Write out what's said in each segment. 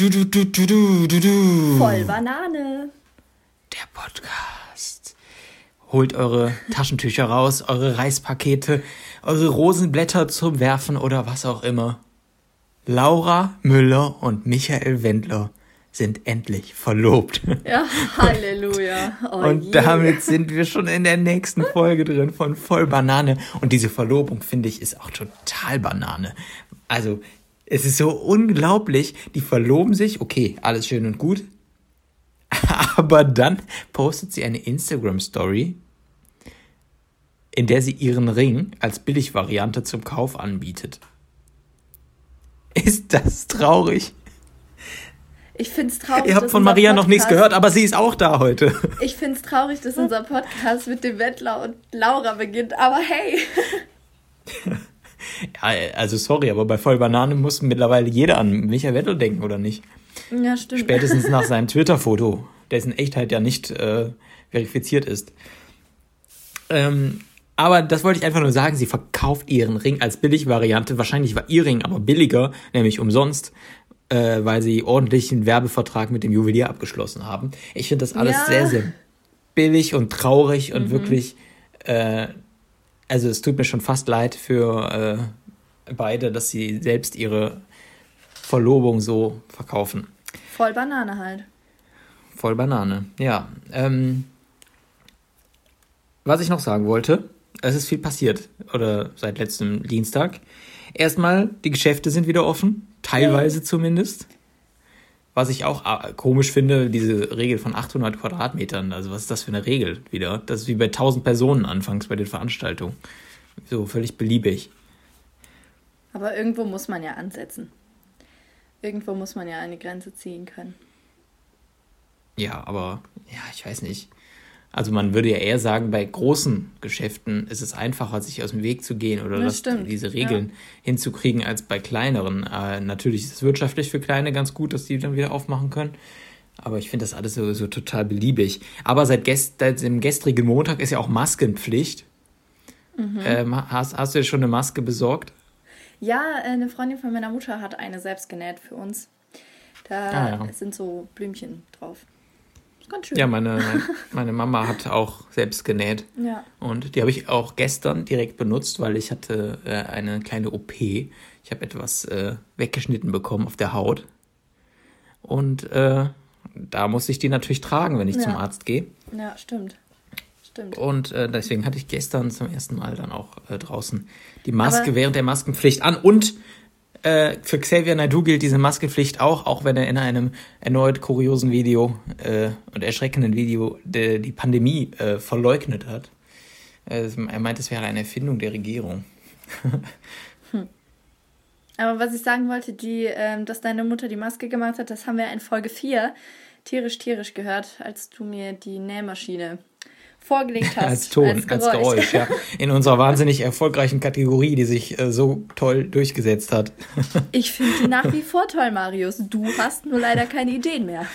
Du, du, du, du, du, du, du. Voll Banane. Der Podcast. Holt eure Taschentücher raus, eure Reispakete, eure Rosenblätter zum Werfen oder was auch immer. Laura Müller und Michael Wendler sind endlich verlobt. Ja, Halleluja. Oh und je. damit sind wir schon in der nächsten Folge drin von Voll Banane. Und diese Verlobung, finde ich, ist auch total Banane. Also, es ist so unglaublich. Die verloben sich, okay, alles schön und gut. Aber dann postet sie eine Instagram-Story, in der sie ihren Ring als Billigvariante zum Kauf anbietet. Ist das traurig? Ich finde es traurig. Ihr habt von Maria noch nichts Podcast- gehört, aber sie ist auch da heute. Ich finde es traurig, dass unser Podcast mit dem Wendler und Laura beginnt, aber hey. Ja, also sorry, aber bei Voll Banane muss mittlerweile jeder an Michael Wendler denken, oder nicht? Ja, stimmt. Spätestens nach seinem Twitter-Foto, dessen Echtheit ja nicht äh, verifiziert ist. Ähm, aber das wollte ich einfach nur sagen, sie verkauft ihren Ring als Billigvariante. Wahrscheinlich war ihr Ring aber billiger, nämlich umsonst, äh, weil sie ordentlichen Werbevertrag mit dem Juwelier abgeschlossen haben. Ich finde das alles Ja. sehr, sehr billig und traurig und wirklich, äh, also es tut mir schon fast leid für äh, beide, dass sie selbst ihre Verlobung so verkaufen. Voll Banane halt. Voll Banane, ja. Ähm, was ich noch sagen wollte, es ist viel passiert, oder seit letztem Dienstag. Erstmal, die Geschäfte sind wieder offen, teilweise zumindest. Was ich auch äh, komisch finde, diese Regel von 800 Quadratmetern. Also was ist das für eine Regel wieder? Das ist wie bei 1000 Personen anfangs bei den Veranstaltungen. So völlig beliebig. Aber irgendwo muss man ja ansetzen. Irgendwo muss man ja eine Grenze ziehen können. Ja, aber ja, ich weiß nicht. Also man würde ja eher sagen, bei großen Geschäften ist es einfacher, sich aus dem Weg zu gehen oder Das das, diese Regeln hinzukriegen, als bei kleineren. Äh, natürlich ist es wirtschaftlich für Kleine ganz gut, dass die dann wieder aufmachen können. Aber ich finde das alles so, so total beliebig. Aber seit, gest seit dem gestrigen Montag ist ja auch Maskenpflicht. Mhm. Ähm, hast, hast du dir schon eine Maske besorgt? Ja, äh, eine Freundin von meiner Mutter hat eine selbst genäht für uns. Da Ah, ja. sind so Blümchen drauf. Ganz schön. Ja, meine, meine, Mama hat auch selbst genäht. Ja. Und die habe ich auch gestern direkt benutzt, weil ich hatte äh, eine kleine OP. Ich habe etwas äh, weggeschnitten bekommen auf der Haut. Und äh, da musste ich die natürlich tragen, wenn ich Ja. zum Arzt gehe. Ja, stimmt. Stimmt. Und äh, deswegen hatte ich gestern zum ersten Mal dann auch äh, draußen die Maske Aber- während der Maskenpflicht an. Und äh, für Xavier Naidoo gilt diese Maskenpflicht auch, auch wenn er in einem erneut kuriosen Video äh, und erschreckenden Video de, die Pandemie äh, verleugnet hat. Äh, er meint, es wäre eine Erfindung der Regierung. Aber was ich sagen wollte, die, ähm, dass deine Mutter die Maske gemacht hat, das haben wir in Folge 4 tierisch, tierisch gehört, als du mir die Nähmaschine vorgelegt hast. Als Ton, als Geräusch, ja. In unserer wahnsinnig erfolgreichen Kategorie, die sich äh, so toll durchgesetzt hat. Ich finde die nach wie vor toll, Marius. Du hast nur leider keine Ideen mehr.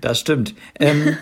Das stimmt. Ähm,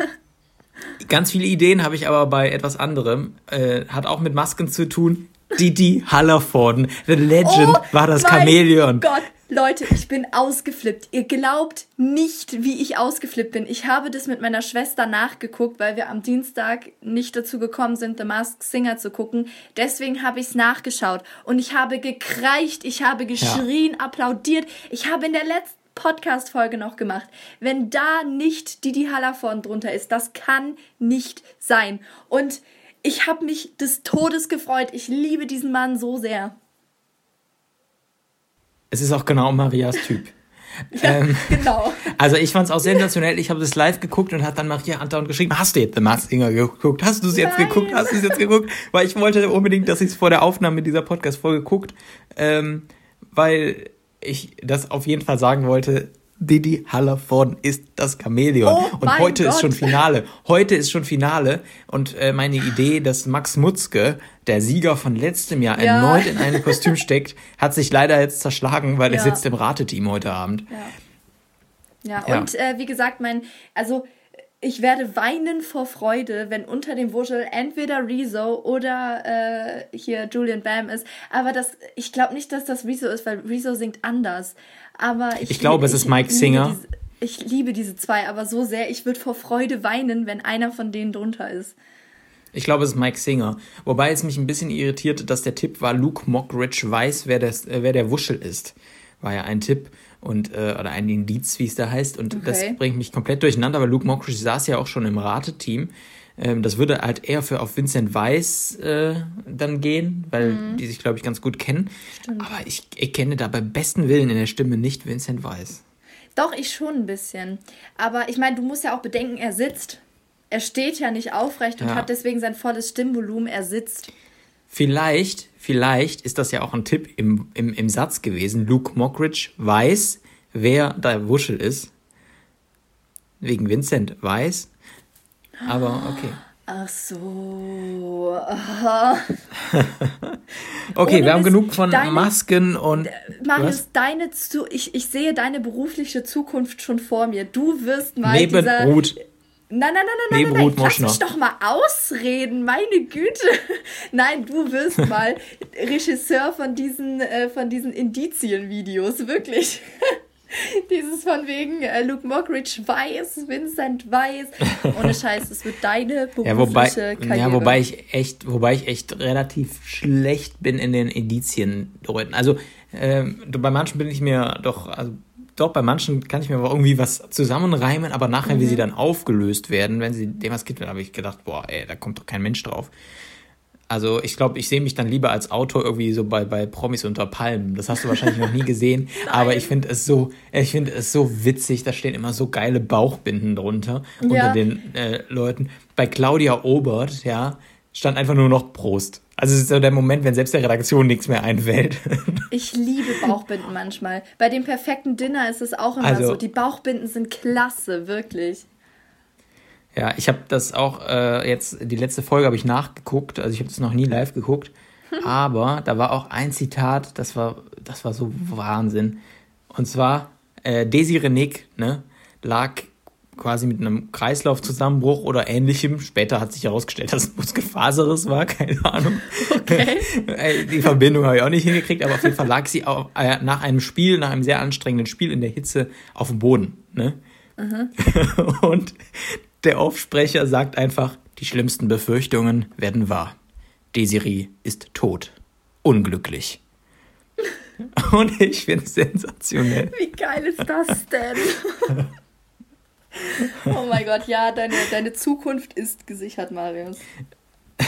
ganz viele Ideen habe ich aber bei etwas anderem. Äh, hat auch mit Masken zu tun. Didi Hallervorden, The Legend, war das Oh Chamäleon. Gott, Leute, ich bin ausgeflippt. Ihr glaubt nicht, wie ich ausgeflippt bin. Ich habe das mit meiner Schwester nachgeguckt, weil wir am Dienstag nicht dazu gekommen sind, The Masked Singer zu gucken. Deswegen habe ich es nachgeschaut. Und ich habe gekreicht, ich habe geschrien, applaudiert. Ich habe in der letzten Podcast-Folge noch gemacht. Wenn da nicht Didi Hallervorden drunter ist, das kann nicht sein. Und ich habe mich des Todes gefreut. Ich liebe diesen Mann so sehr. Es ist auch genau Marias Typ. ähm, Genau. also ich fand es auch sensationell. Ich habe das live geguckt und hat dann Maria andauernd geschrieben, hast du jetzt The Masked Singer geguckt? Hast du es jetzt geguckt? Hast du es jetzt geguckt? Weil ich wollte unbedingt, dass ich es vor der Aufnahme dieser Podcast-Folge guckt, ähm, weil ich das auf jeden Fall sagen wollte, Didi Hallervorden ist das Chamäleon. Oh und heute ist Gott. schon Finale. Heute ist schon Finale. Und äh, meine Idee, dass Max Mutzke, der Sieger von letztem Jahr, Ja. erneut in einem Kostüm steckt, hat sich leider jetzt zerschlagen, weil er Ja. sitzt im Rateteam heute Abend. Ja. Ja, Ja. und äh, wie gesagt, mein, also ich werde weinen vor Freude, wenn unter dem Wuschel entweder Rezo oder äh, hier Julian Bam ist. Aber das, ich glaube nicht, dass das Rezo ist, weil Rezo singt anders. Aber ich, Ich glaube, es ist Mike Singer. Diese, ich liebe diese zwei, aber so sehr, ich würde vor Freude weinen, wenn einer von denen drunter ist. Ich glaube, es ist Mike Singer. Wobei es mich ein bisschen irritiert, dass der Tipp war, Luke Mockridge weiß, wer, das, äh, wer der Wuschel ist. War ja ein Tipp und äh, oder ein Indiz, wie es da heißt. Und Okay. das bringt mich komplett durcheinander, weil Luke Mockridge saß ja auch schon im Rateteam. Ähm, das würde halt eher für auf Vincent Weiss äh, dann gehen, weil Mhm. die sich, glaube ich, ganz gut kennen. Aber ich, ich kenne da beim besten Willen in der Stimme nicht Vincent Weiss. Doch, ich schon ein bisschen. Aber ich meine, du musst ja auch bedenken, er sitzt. Er steht ja nicht aufrecht und Ja. hat deswegen sein volles Stimmvolumen. Er sitzt. Vielleicht, vielleicht ist das ja auch ein Tipp im, im, im Satz gewesen. Luke Mockridge weiß, wer der Wuschel ist. Wegen Vincent weiß. Aber okay. Ach so. Okay, Ohne wir haben genug von deine- Masken und. Marius, Was? deine zu ich, ich sehe deine berufliche Zukunft schon vor mir. Du wirst mal Neben dieser... Ruth. Nein, nein, nein, nein, nein, Ruth nein. Lass mich doch mal ausreden, meine Güte. Nein, du wirst mal Regisseur von diesen, äh, von diesen Indizien-Videos, wirklich. Dieses von wegen äh, Luke Mockridge weiß, Vincent weiß. Ohne Scheiß, es wird deine berufliche Ja, wobei, Karriere. ja, wobei ich echt, wobei ich echt relativ schlecht bin in den Indizien. Also ähm, bei manchen bin ich mir doch, also doch bei manchen kann ich mir aber irgendwie was zusammenreimen, aber nachher, wie sie dann aufgelöst werden, wenn sie dem was gibt, dann habe ich gedacht, boah, ey, da kommt doch kein Mensch drauf. Also ich glaube, ich sehe mich dann lieber als Autor irgendwie so bei, bei Promis unter Palmen. Das hast du wahrscheinlich noch nie gesehen. aber ich finde es so, ich finde es so witzig. Da stehen immer so geile Bauchbinden drunter unter Ja. den äh, Leuten. Bei Claudia Obert, ja, stand einfach nur noch Prost. Also es ist so der Moment, wenn selbst der Redaktion nichts mehr einfällt. Ich liebe Bauchbinden manchmal. Bei dem perfekten Dinner ist es auch immer Also- so. Die Bauchbinden sind klasse, wirklich. Ja, ich habe das auch äh, jetzt, die letzte Folge habe ich nachgeguckt, also ich habe das noch nie live geguckt, aber da war auch ein Zitat, das war, das war so Wahnsinn. Und zwar, äh, Desi Renick, ne, lag quasi mit einem Kreislaufzusammenbruch oder ähnlichem. Später hat sich herausgestellt, dass es Muskelfaserriss war, keine Ahnung. Okay. Die Verbindung habe ich auch nicht hingekriegt, aber auf jeden Fall lag sie auch, äh, nach einem Spiel, nach einem sehr anstrengenden Spiel in der Hitze auf dem Boden. Ne? Und der Aufsprecher sagt einfach, die schlimmsten Befürchtungen werden wahr. Desiree ist tot. Unglücklich. Und ich finde es sensationell. Wie geil ist das denn? oh mein Gott, ja, deine, deine Zukunft ist gesichert, Marius.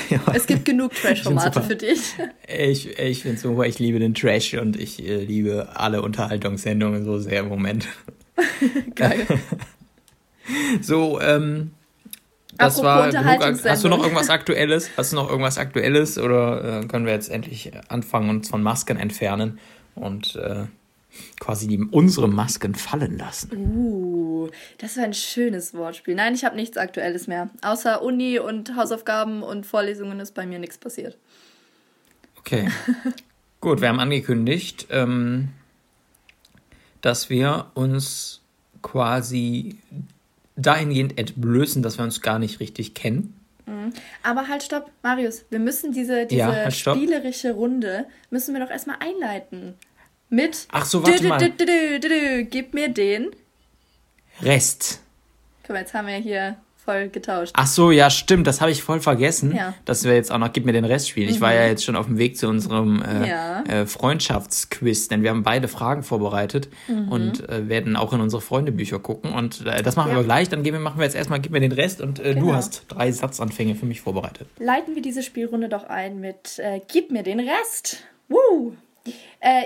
Ja, Es gibt genug Trash-Formate für dich. ich ich finde es super, ich liebe den Trash und ich äh, liebe alle Unterhaltungssendungen so sehr im Moment. Geil. So, ähm, das Apropos war. Hast du noch irgendwas Aktuelles? Hast du noch irgendwas Aktuelles oder äh, können wir jetzt endlich anfangen, uns von Masken entfernen und äh, quasi die, unsere Masken fallen lassen? Uh, das war ein schönes Wortspiel. Nein, ich habe nichts Aktuelles mehr. Außer Uni und Hausaufgaben und Vorlesungen ist bei mir nichts passiert. Okay. Gut, wir haben angekündigt, ähm, dass wir uns quasi dahingehend entblößen, dass wir uns gar nicht richtig kennen. Aber halt, stopp, Marius, wir müssen diese, diese Ja, halt, spielerische Runde, müssen wir doch erstmal einleiten. Mit. Ach so, warte dü, mal. dü, dü, Gib mir den. Rest. Guck mal, jetzt haben wir hier voll getauscht. Ach so, ja, stimmt, das habe ich voll vergessen, Ja. dass wir jetzt auch noch Gib mir den Rest spielen. Ich war ja jetzt schon auf dem Weg zu unserem äh, Ja. äh, Freundschaftsquiz, denn wir haben beide Fragen vorbereitet und äh, werden auch in unsere Freundebücher gucken. Und äh, das machen wir Ja. aber gleich. Dann geben wir, machen wir jetzt erstmal Gib mir den Rest und äh, du Genau. hast drei Satzanfänge für mich vorbereitet. Leiten wir diese Spielrunde doch ein mit äh, Gib mir den Rest. Woo!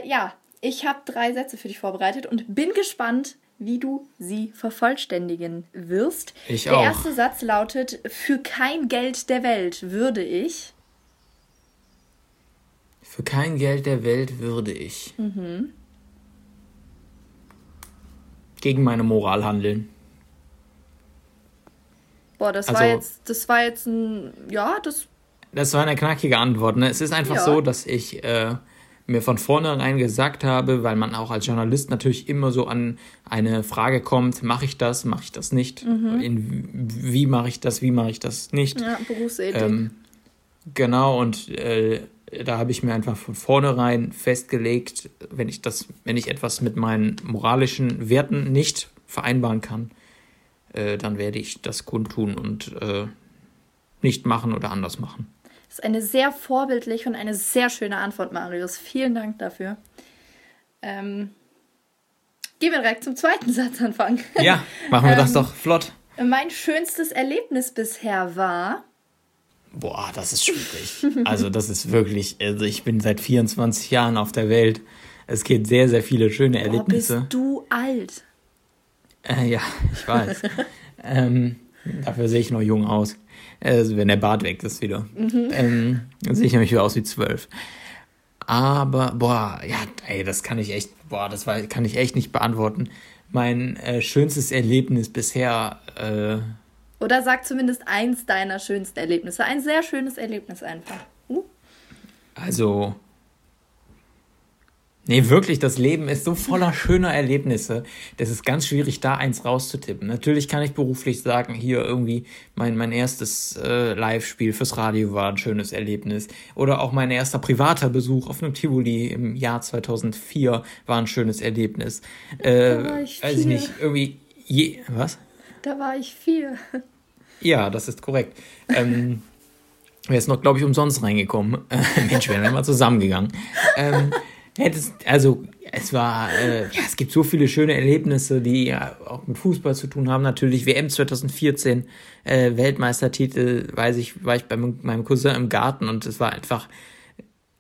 Ja, ich habe drei Sätze für dich vorbereitet und bin gespannt, wie du sie vervollständigen wirst. Ich der auch. erste Satz lautet: Für kein Geld der Welt würde ich. Für kein Geld der Welt würde ich Mhm. gegen meine Moral handeln. Boah, das Also- war jetzt, das war jetzt ein, ja, das, Das war eine knackige Antwort. Ne? Es ist einfach Ja. so, dass ich, äh, mir von vornherein gesagt habe, weil man auch als Journalist natürlich immer so an eine Frage kommt, mache ich das, mache ich das nicht, mhm. In, wie mache ich das, wie mache ich das nicht. Ja, Berufsethik. Ähm, genau, und äh, da habe ich mir einfach von vornherein festgelegt, wenn ich das, wenn ich etwas mit meinen moralischen Werten nicht vereinbaren kann, äh, dann werde ich das kundtun und äh, nicht machen oder anders machen. Das ist eine sehr vorbildliche und eine sehr schöne Antwort, Marius. Vielen Dank dafür. Ähm, gehen wir direkt zum zweiten Satz anfangen. Ja, machen wir ähm, das doch flott. Mein schönstes Erlebnis bisher war, Boah, das ist schwierig. Also das ist wirklich, also ich bin seit 24 Jahren auf der Welt. Es gibt sehr, sehr viele schöne Erlebnisse. Boah, bist du alt? Äh, ja, ich weiß. ähm, dafür sehe ich noch jung aus. Also wenn der Bart weg ist wieder. Mhm. Ähm, dann sehe ich nämlich wieder aus wie zwölf. Aber, boah, ja, ey, das kann ich echt, boah, das war, kann ich echt nicht beantworten. Mein äh, schönstes Erlebnis bisher äh, oder sag zumindest eins deiner schönsten Erlebnisse. Ein sehr schönes Erlebnis einfach. Uh. Also. Nee, wirklich, das Leben ist so voller schöner Erlebnisse. Das ist ganz schwierig, da eins rauszutippen. Natürlich kann ich beruflich sagen, hier irgendwie mein, mein erstes äh, Live-Spiel fürs Radio war ein schönes Erlebnis. Oder auch mein erster privater Besuch auf einem Tivoli im Jahr 2004 war ein schönes Erlebnis. Äh, da war ich weiß ich nicht, irgendwie. Je, was? Da war ich vier. Ja, das ist korrekt. Ähm, Wäre es noch, glaube ich, umsonst reingekommen. Mensch, wären wir mal zusammengegangen. Ähm, hättest, also, es war, äh, ja, es gibt so viele schöne Erlebnisse, die ja auch mit Fußball zu tun haben. Natürlich WM 2014, äh, Weltmeistertitel, weiß ich, war ich bei meinem Cousin im Garten und es war einfach,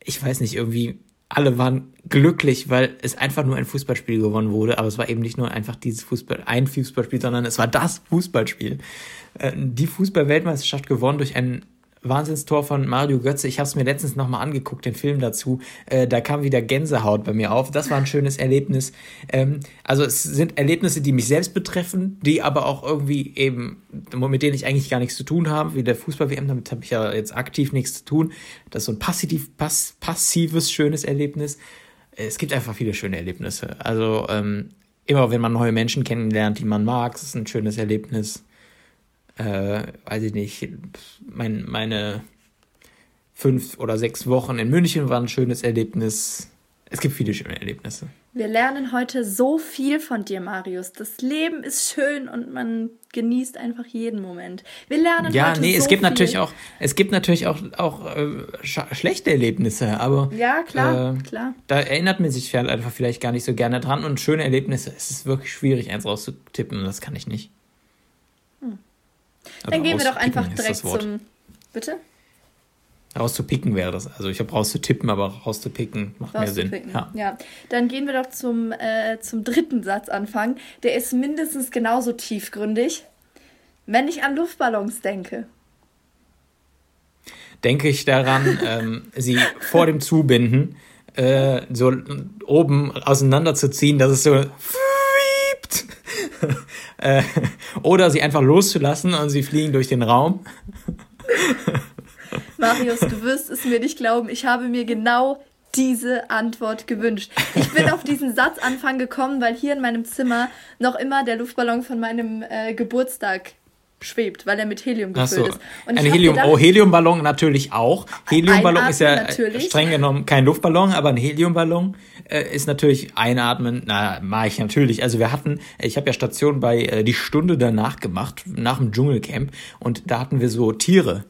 ich weiß nicht, irgendwie alle waren glücklich, weil es einfach nur ein Fußballspiel gewonnen wurde, aber es war eben nicht nur einfach dieses Fußball, ein Fußballspiel, sondern es war das Fußballspiel. Äh, die Fußball-Weltmeisterschaft gewonnen durch ein Wahnsinnstor von Mario Götze. Ich habe es mir letztens nochmal angeguckt, den Film dazu. Äh, da kam wieder Gänsehaut bei mir auf. Das war ein schönes Erlebnis. Ähm, also es sind Erlebnisse, die mich selbst betreffen, die aber auch irgendwie eben, mit denen ich eigentlich gar nichts zu tun habe, wie der Fußball-WM, damit habe ich ja jetzt aktiv nichts zu tun. Das ist so ein passiv, pass, passives, schönes Erlebnis. Es gibt einfach viele schöne Erlebnisse. Also ähm, immer wenn man neue Menschen kennenlernt, die man mag, ist ein schönes Erlebnis äh, weiß ich nicht, mein, meine fünf oder sechs Wochen in München waren ein schönes Erlebnis. Es gibt viele schöne Erlebnisse. Wir lernen heute so viel von dir, Marius. Das Leben ist schön und man genießt einfach jeden Moment. Wir lernen ja, heute nee, so es gibt viel. natürlich auch, es gibt natürlich auch, auch äh, sch schlechte Erlebnisse, aber ja klar, äh, klar. Da erinnert man sich einfach vielleicht gar nicht so gerne dran und schöne Erlebnisse. Es ist wirklich schwierig, eins rauszutippen. Das kann ich nicht. Also Dann gehen wir doch einfach direkt zum. Bitte? Rauszupicken wäre das. Also ich habe rauszutippen, aber rauszupicken macht mehr Sinn. Ja. ja. Dann gehen wir doch zum, äh, zum dritten Satz anfangen. Der ist mindestens genauso tiefgründig. Wenn ich an Luftballons denke. Denke ich daran, ähm, sie vor dem Zubinden äh, so oben auseinanderzuziehen, dass es so äh, oder sie einfach loszulassen und sie fliegen durch den Raum. Marius, du wirst es mir nicht glauben. Ich habe mir genau diese Antwort gewünscht. Ich bin auf diesen Satzanfang gekommen, weil hier in meinem Zimmer noch immer der Luftballon von meinem äh, Geburtstag schwebt, weil er mit Helium gefüllt so. ist. Und ein Helium, gedacht, oh, Heliumballon natürlich auch. Heliumballon ist ja natürlich. streng genommen kein Luftballon, aber ein Heliumballon äh, ist natürlich einatmen. Na, mache ich natürlich. Also wir hatten, ich habe ja Station bei äh, die Stunde danach gemacht, nach dem Dschungelcamp und da hatten wir so Tiere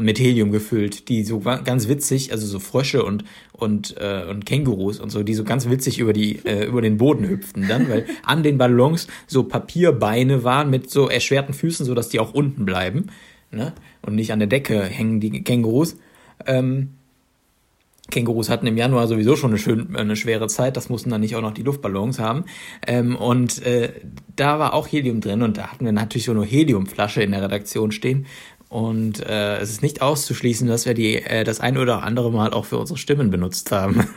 mit Helium gefüllt, die so ganz witzig, also so Frösche und und äh, und Kängurus und so, die so ganz witzig über die äh, über den Boden hüpften dann, weil an den Ballons so Papierbeine waren mit so erschwerten Füßen, so dass die auch unten bleiben, ne? Und nicht an der Decke hängen die Kängurus. Ähm, Kängurus hatten im Januar sowieso schon eine, schön, eine schwere Zeit, das mussten dann nicht auch noch die Luftballons haben. Ähm, und äh, da war auch Helium drin und da hatten wir natürlich so eine Heliumflasche in der Redaktion stehen. Und äh, es ist nicht auszuschließen, dass wir die äh, das ein oder andere Mal auch für unsere Stimmen benutzt haben.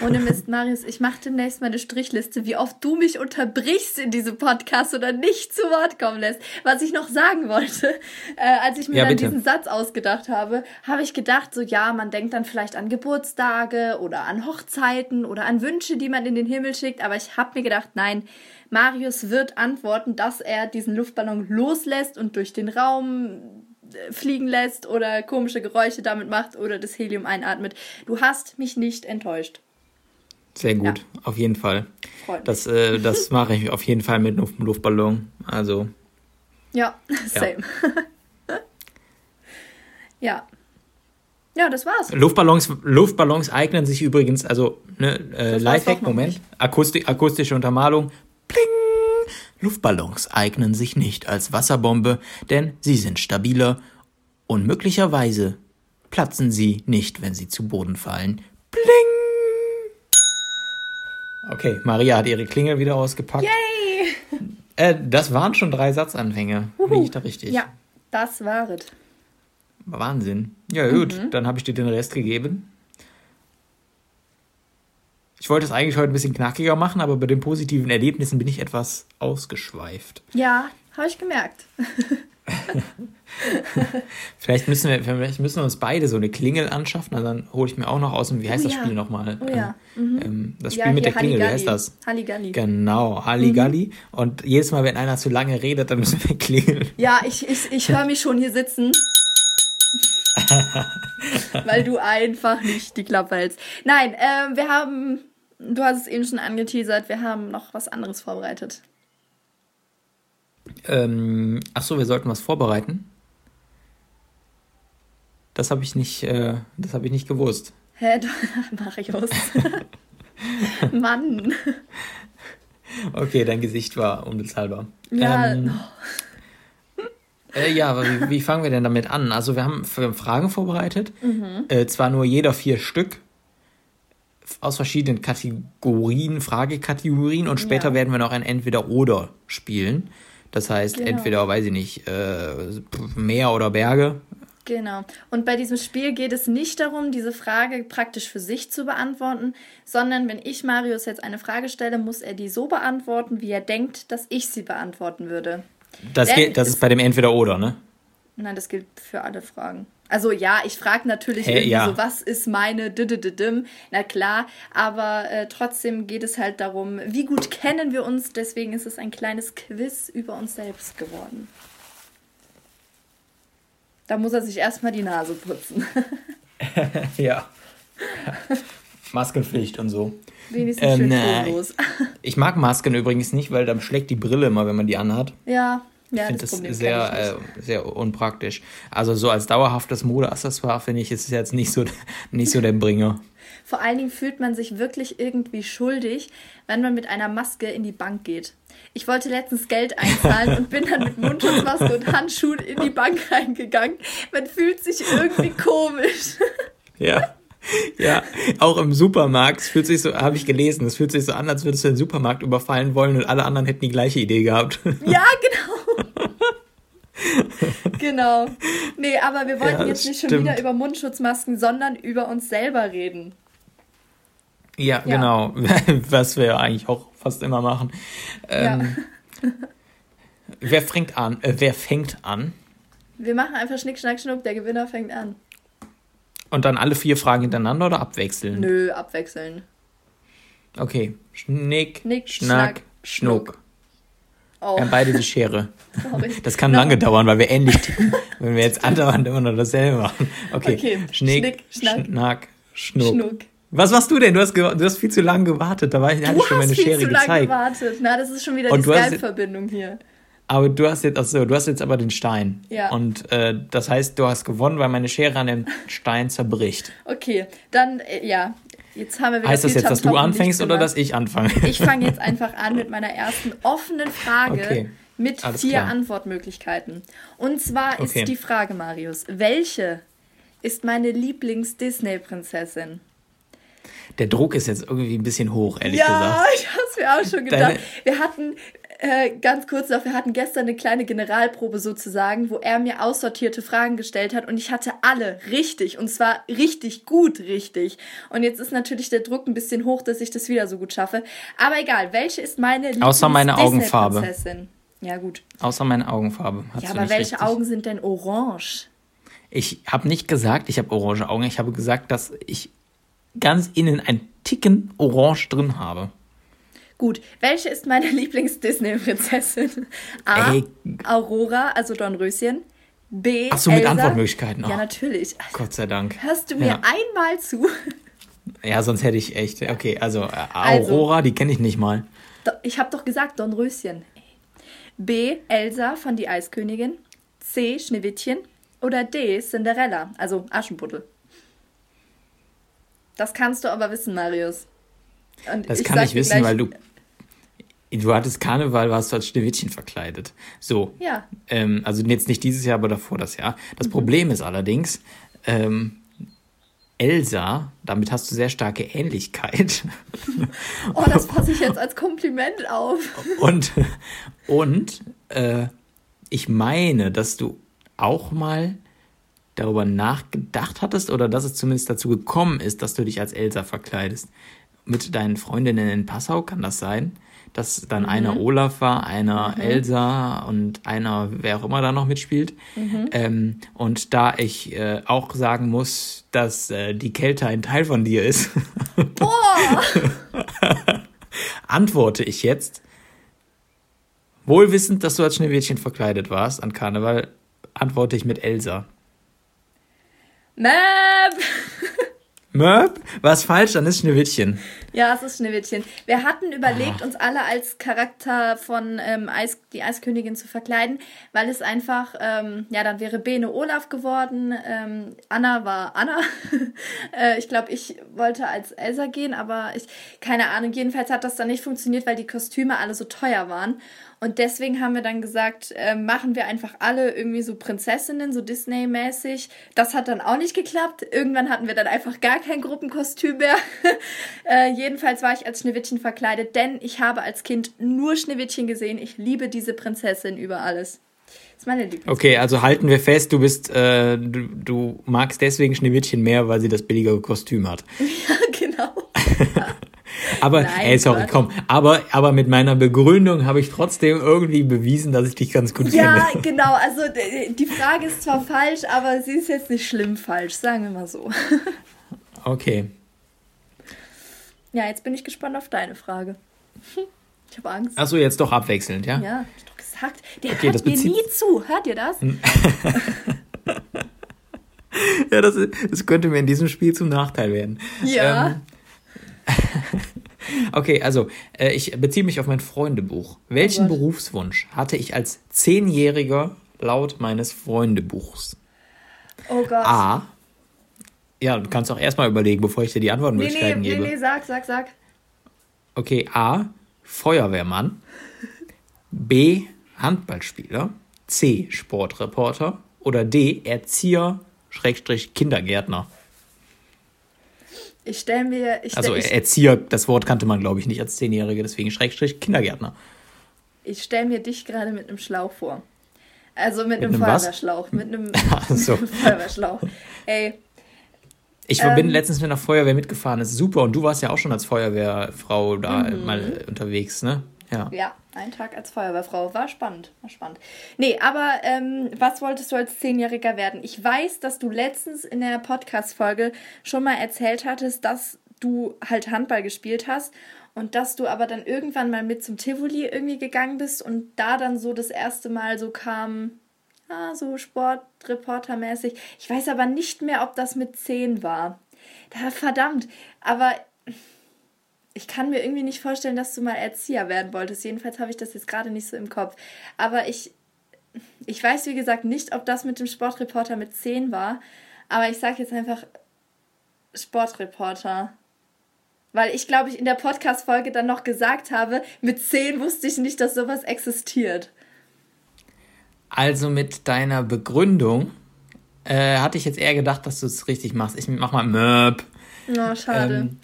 Ohne Mist, Marius, ich mache demnächst meine Strichliste, wie oft du mich unterbrichst in diesem Podcast oder nicht zu Wort kommen lässt. Was ich noch sagen wollte, äh, als ich mir Ja, dann bitte. diesen Satz ausgedacht habe, habe ich gedacht, so ja, man denkt dann vielleicht an Geburtstage oder an Hochzeiten oder an Wünsche, die man in den Himmel schickt, aber ich habe mir gedacht, nein, Marius wird antworten, dass er diesen Luftballon loslässt und durch den Raum äh, fliegen lässt oder komische Geräusche damit macht oder das Helium einatmet. Du hast mich nicht enttäuscht. Sehr gut, auf jeden Fall. Freut mich. Das, äh, das mache ich auf jeden Fall mit einem Luftballon. Also, Ja, same. Ja. ja. das war's. Luftballons, Luftballons eignen sich übrigens, also, ne, äh, Lifehack, Moment, nicht. Akusti akustische Untermalung, pling! Luftballons eignen sich nicht als Wasserbombe, denn sie sind stabiler und möglicherweise platzen sie nicht, wenn sie zu Boden fallen. Pling! Okay, Maria hat ihre Klingel wieder ausgepackt. Yay! Äh, das waren schon drei Satzanfänge. Liege ich da richtig? Ja, das war es. Wahnsinn. Ja, gut, Mhm. dann habe ich dir den Rest gegeben. Ich wollte es eigentlich heute ein bisschen knackiger machen, aber bei den positiven Erlebnissen bin ich etwas ausgeschweift. Ja, habe ich gemerkt. Vielleicht müssen wir, vielleicht müssen wir uns beide so eine Klingel anschaffen, also dann hole ich mir auch noch aus dem, wie heißt Oh das ja. Spiel nochmal? Oh ja. Ähm, das Spiel ja, mit der Klingel, wie heißt das? Halligalli. Genau, Halligalli. Mhm. Und jedes Mal, wenn einer zu lange redet, dann müssen wir klingeln. Ja, ich, ich, ich höre mich schon hier sitzen. Weil du einfach nicht die Klappe hältst. Nein, ähm, wir haben, du hast es eben schon angeteasert, wir haben noch was anderes vorbereitet. Ähm, ach so, wir sollten was vorbereiten. Das habe ich nicht, äh, das habe ich nicht gewusst. Hä, Marius. Mann. Okay, dein Gesicht war unbezahlbar. Ja, Ähm, äh, ja, aber wie, wie fangen wir denn damit an? Also wir haben f- Fragen vorbereitet. Mhm. Äh, zwar nur jeder vier Stück aus verschiedenen Kategorien, Fragekategorien und später Ja. werden wir noch ein Entweder-Oder spielen. Das heißt, Genau. entweder, weiß ich nicht, äh, Meer oder Berge. Genau. Und bei diesem Spiel geht es nicht darum, diese Frage praktisch für sich zu beantworten, sondern wenn ich Marius jetzt eine Frage stelle, muss er die so beantworten, wie er denkt, dass ich sie beantworten würde. Das, geht, das ist bei dem Entweder-Oder, ne? Nein, das gilt für alle Fragen. Also ja, ich frage natürlich Hä, irgendwie ja. so, was ist meine Didididim? Na klar, aber äh, trotzdem geht es halt darum, wie gut kennen wir uns, deswegen ist es ein kleines Quiz über uns selbst geworden. Da muss er sich erstmal die Nase putzen. Ja. Maskenpflicht und so. Wenigstens Ähm, schön nein. tonlos. Ich mag Masken übrigens nicht, weil dann schlägt die Brille immer, wenn man die anhat. Ja, ja, Ich finde das das sehr, äh, sehr unpraktisch. Also so als dauerhaftes Modeaccessoire finde ich, ist es jetzt nicht so, nicht so der Bringer. Vor allen Dingen fühlt man sich wirklich irgendwie schuldig, wenn man mit einer Maske in die Bank geht. Ich wollte letztens Geld einzahlen und bin dann mit Mundschutzmaske und Handschuhen in die Bank reingegangen. Man fühlt sich irgendwie komisch. Ja. Ja, auch im Supermarkt, es fühlt sich so, habe ich gelesen, es fühlt sich so an, als würdest du den Supermarkt überfallen wollen und alle anderen hätten die gleiche Idee gehabt. Ja, genau. genau. Nee, aber wir wollten Ja, jetzt nicht schon stimmt. wieder über Mundschutzmasken, sondern über uns selber reden. Ja, Ja. genau. Was wir ja eigentlich auch fast immer machen. Ähm, wer fängt an? Äh, wer fängt an? Wir machen einfach Schnick, Schnack, Schnuck, der Gewinner fängt an. Und dann alle vier Fragen hintereinander oder abwechseln? Nö, abwechseln. Okay. Schnick, Schnick, Schnack, Schnack, Schnuck. Oh, Wir haben beide die Schere. sorry. Das kann lange dauern, weil wir ähnlich tippen. Wenn wir jetzt andauernd immer noch dasselbe machen. Okay. Okay. Schnick, Schnick, Schnack, Schnack, Schnuck. Schnuck. Was machst du denn? Du hast, du hast viel zu lange gewartet. Da war, hatte Du ich schon meine hast viel Schere zu lange gezeigt. gewartet. Na, das ist schon wieder Und die du Skype-Verbindung hier. Aber du hast jetzt, also du hast jetzt aber den Stein. Ja. Und äh, das heißt, du hast gewonnen, weil meine Schere an dem Stein zerbricht. Okay, dann, äh, ja. Jetzt haben wir wieder heißt das jetzt, dass du anfängst oder dass ich anfange? Ich fange jetzt einfach an mit meiner ersten offenen Frage Okay, mit alles vier klar. Antwortmöglichkeiten. Und zwar Okay. ist die Frage, Marius, welche ist meine Lieblings-Disney-Prinzessin? Der Druck ist jetzt irgendwie ein bisschen hoch, ehrlich ja, gesagt. ich hab's mir auch schon gedacht. Deine- wir hatten, äh, ganz kurz noch, wir hatten gestern eine kleine Generalprobe sozusagen, wo er mir aussortierte Fragen gestellt hat und ich hatte alle richtig und zwar richtig gut richtig. Und jetzt ist natürlich der Druck ein bisschen hoch, dass ich das wieder so gut schaffe. Aber egal, welche ist meine Außer meine Augenfarbe. Ja, gut. Außer meine Augenfarbe. Ja, aber welche richtig. Augen sind denn orange? Ich habe nicht gesagt, ich habe orange Augen. Ich habe gesagt, dass ich ganz innen ein Ticken orange drin habe. Gut, welche ist meine Lieblings-Disney-Prinzessin? A. Ey. Aurora, also Dornröschen. B. Ach so, mit. Antwortmöglichkeiten. Oh, Ja, natürlich. Gott sei Dank. Hörst du mir Ja. einmal zu? Ja, sonst hätte ich echt. Okay, also, äh, Also. Aurora, die kenne ich nicht mal. Ich habe doch gesagt Dornröschen. B. Elsa von die Eiskönigin. C. Schneewittchen. Oder D. Cinderella, also Aschenputtel. Das kannst du aber wissen, Marius. Und Das kann sag ich wissen, gleich- weil du. Du hattest Karneval, warst du als Schneewittchen verkleidet. So. Ja. Ähm, also jetzt nicht dieses Jahr, aber davor das Jahr. Das Mhm. Problem ist allerdings, ähm, Elsa, damit hast du sehr starke Ähnlichkeit. Oh, das fasse ich jetzt als Kompliment auf. Und, und äh, ich meine, dass du auch mal darüber nachgedacht hattest oder dass es zumindest dazu gekommen ist, dass du dich als Elsa verkleidest. Mit deinen Freundinnen in Passau kann das sein, dass dann einer Olaf war, einer Elsa und einer wer auch immer da noch mitspielt. Ähm, und da ich äh, auch sagen muss, dass äh, die Kälte ein Teil von dir ist, antworte ich jetzt, wohlwissend, dass du als Schneewittchen verkleidet warst an Karneval, antworte ich mit Elsa. Map! Möp, was falsch, dann ist Schneewittchen. Ja, es ist Schneewittchen. Wir hatten überlegt, uns alle als Charakter von ähm, Eis, die Eiskönigin zu verkleiden, weil es einfach, ähm, ja, dann wäre Bene Olaf geworden, ähm, Anna war Anna. äh, ich glaube, ich wollte als Elsa gehen, aber ich, keine Ahnung, jedenfalls hat das dann nicht funktioniert, weil die Kostüme alle so teuer waren. Und deswegen haben wir dann gesagt, äh, machen wir einfach alle irgendwie so Prinzessinnen, so Disney-mäßig. Das hat dann auch nicht geklappt. Irgendwann hatten wir dann einfach gar kein Gruppenkostüm mehr. äh, jedenfalls war ich als Schneewittchen verkleidet, denn ich habe als Kind nur Schneewittchen gesehen. Ich liebe diese Prinzessin über alles. Das ist meine Lieblings. Okay, also halten wir fest, du bist, äh, du, du magst deswegen Schneewittchen mehr, weil sie das billigere Kostüm hat. Ja, genau. Aber, Nein, ey, sorry, Quatsch. komm, aber, aber mit meiner Begründung habe ich trotzdem irgendwie bewiesen, dass ich dich ganz gut Ja, kenne. genau. Also die Frage ist zwar falsch, aber sie ist jetzt nicht schlimm falsch, sagen wir mal so. Okay. Ja, jetzt bin ich gespannt auf deine Frage. Ich habe Angst. Achso, jetzt doch abwechselnd, ja? Ja, hab ich doch gesagt. Der Okay, hört das mir nie zu. Hört ihr das? Ja, das, ist- das könnte mir in diesem Spiel zum Nachteil werden. Ja. Ähm, okay, also äh, ich beziehe mich auf mein Freundebuch. Welchen Oh. Berufswunsch hatte ich als Zehnjähriger laut meines Freundebuchs? Oh Gott. A. Ja, du kannst auch erstmal überlegen, bevor ich dir die nee, nee, Antwortmöglichkeiten nee, gebe. nee, sag, sag, sag. Okay, A. Feuerwehrmann. B. Handballspieler. C. Sportreporter. Oder D. Erzieher, Schrägstrich Kindergärtner. Ich stelle mir. Ich Also stell, Erzieher, das Wort kannte man, glaube ich, nicht als Zehnjährige, deswegen Schrägstrich Kindergärtner. ich stell mir dich gerade mit einem Schlauch vor. Also mit, einem einem was? Feuerwehrschlauch. Mit einem so. Feuerwehrschlauch. Ey, Ich Ähm. bin letztens mit einer Feuerwehr mitgefahren, das ist super. Und du warst ja auch schon als Feuerwehrfrau da Mhm. mal unterwegs, ne? Ja. ja, ein Tag als Feuerwehrfrau. War spannend. War spannend. Nee, aber ähm, was wolltest du als Zehnjähriger werden? Ich weiß, dass du letztens in der Podcast-Folge schon mal erzählt hattest, dass du halt Handball gespielt hast und dass du aber dann irgendwann mal mit zum Tivoli irgendwie gegangen bist und da dann so das erste Mal so kam, ah, so Sportreportermäßig. Ich weiß aber nicht mehr, ob das mit zehn war. Da, verdammt. Aber ich kann mir irgendwie nicht vorstellen, dass du mal Erzieher werden wolltest. Jedenfalls habe ich das jetzt gerade nicht so im Kopf. Aber ich, ich weiß, wie gesagt, nicht, ob das mit dem Sportreporter mit 10 war. Aber ich sage jetzt einfach Sportreporter. Weil ich, glaube ich, in der Podcast-Folge dann noch gesagt habe, mit 10 wusste ich nicht, dass sowas existiert. Also mit deiner Begründung äh, hatte ich jetzt eher gedacht, dass du es richtig machst. Ich mach mal Möp. Oh, schade. Ähm,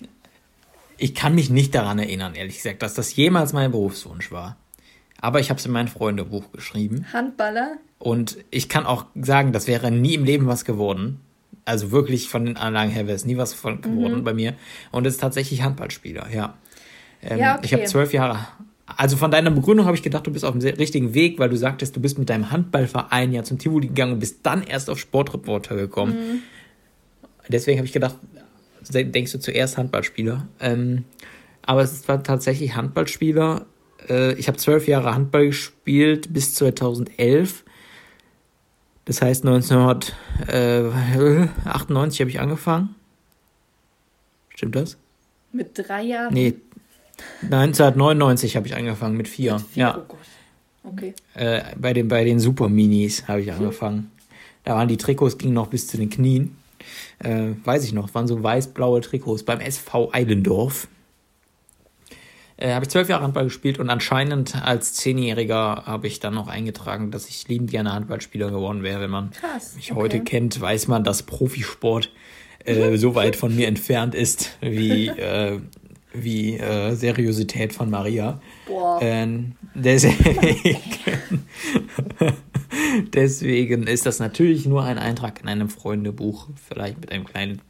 ich kann mich nicht daran erinnern, ehrlich gesagt, dass das jemals mein Berufswunsch war. Aber ich habe es in mein Freundebuch geschrieben. Handballer? Und ich kann auch sagen, das wäre nie im Leben was geworden. Also wirklich von den Anlagen her wäre es nie was von geworden Mhm. bei mir. Und es ist tatsächlich Handballspieler, ja. Ähm, Ja, Ich habe okay. zwölf Jahre. Also von deiner Begründung habe ich gedacht, du bist auf dem richtigen Weg, weil du sagtest, du bist mit deinem Handballverein ja zum Tivoli gegangen und bist dann erst auf Sportreporter gekommen. Mhm. Deswegen habe ich gedacht, denkst du zuerst Handballspieler. Ähm, aber es war tatsächlich Handballspieler. Äh, ich habe zwölf Jahre Handball gespielt bis 2011. Das heißt, 1998 habe ich angefangen. Stimmt das? Mit drei Jahren? Nee, 1999 habe ich angefangen mit vier. Vier? Ja, Oh Gott. Okay. äh, bei den, bei den Super Minis habe ich angefangen. Da waren die Trikots, gingen noch bis zu den Knien. Äh, weiß ich noch, waren so weiß-blaue Trikots beim SV Eilendorf. Äh, habe ich zwölf Jahre Handball gespielt und anscheinend als Zehnjähriger habe ich dann noch eingetragen, dass ich liebend gerne Handballspieler geworden wäre. Wenn man Krass. mich okay. heute kennt, weiß man, dass Profisport äh, so weit von mir entfernt ist wie, äh, wie äh, Seriosität von Maria. Boah. Ähm, deswegen, deswegen ist das natürlich nur ein Eintrag in einem Freundebuch, vielleicht mit einem kleinen